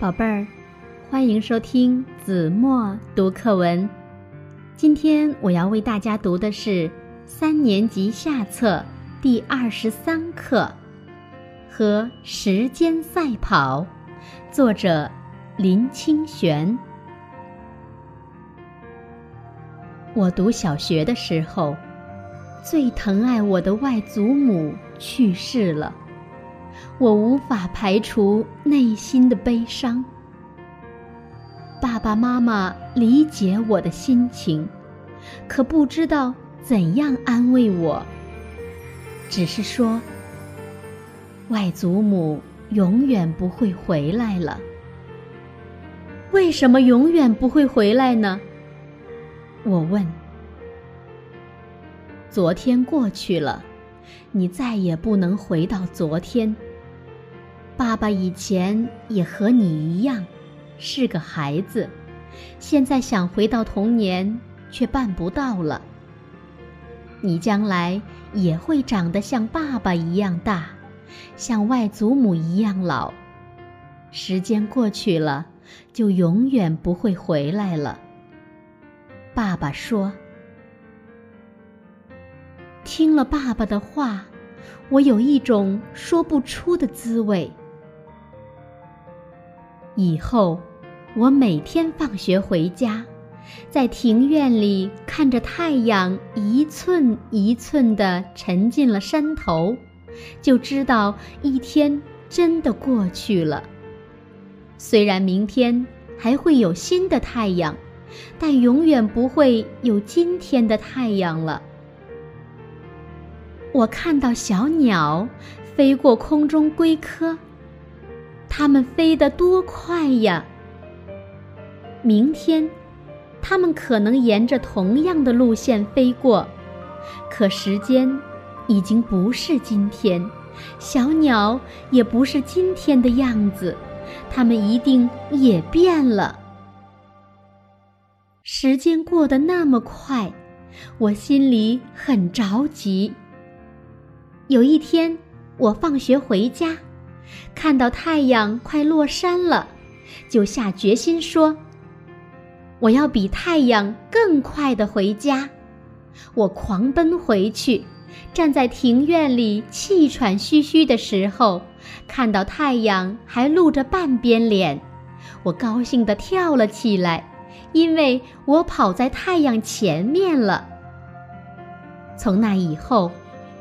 宝贝儿，欢迎收听子墨读课文。今天我要为大家读的是三年级下册第二十三课《和时间赛跑》，作者林清玄。我读小学的时候，最疼爱我的外祖母去世了。我无法排除内心的悲伤。爸爸妈妈理解我的心情，可不知道怎样安慰我。只是说，外祖母永远不会回来了。为什么永远不会回来呢？我问。昨天过去了，你再也不能回到昨天。爸爸以前也和你一样，是个孩子，现在想回到童年，却办不到了。你将来也会长得像爸爸一样大，像外祖母一样老。时间过去了，就永远不会回来了。爸爸说。听了爸爸的话，我有一种说不出的滋味。以后，我每天放学回家，在庭院里看着太阳一寸一寸地沉进了山头，就知道一天真的过去了。虽然明天还会有新的太阳，但永远不会有今天的太阳了。我看到小鸟飞过空中归科。它们飞得多快呀！明天，它们可能沿着同样的路线飞过，可时间已经不是今天，小鸟也不是今天的样子，它们一定也变了。时间过得那么快，我心里很着急。有一天，我放学回家。看到太阳快落山了，就下决心说：“我要比太阳更快的回家。”我狂奔回去，站在庭院里气喘吁吁的时候，看到太阳还露着半边脸，我高兴地跳了起来，因为我跑在太阳前面了。从那以后，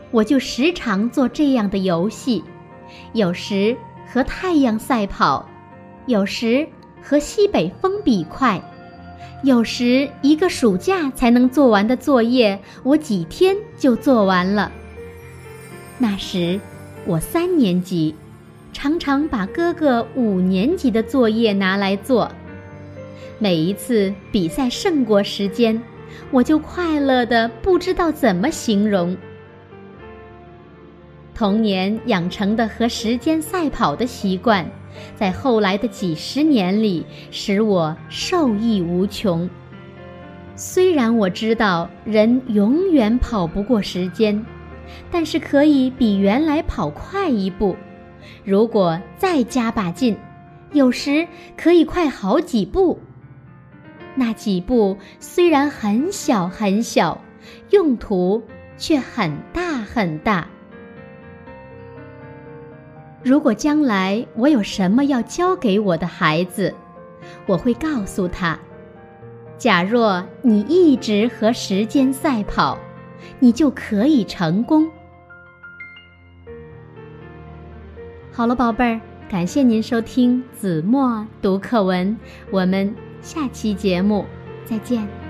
我就时常做这样的游戏。有时和太阳赛跑，有时和西北风比快，有时一个暑假才能做完的作业，我几天就做完了。那时我三年级，常常把哥哥五年级的作业拿来做。每一次比赛胜过时间，我就快乐的不知道怎么形容。童年养成的和时间赛跑的习惯，在后来的几十年里使我受益无穷。虽然我知道人永远跑不过时间，但是可以比原来跑快一步。如果再加把劲，有时可以快好几步。那几步虽然很小很小，用途却很大很大。如果将来我有什么要教给我的孩子，我会告诉他：假若你一直和时间赛跑，你就可以成功。好了，宝贝儿，感谢您收听子墨读课文，我们下期节目再见。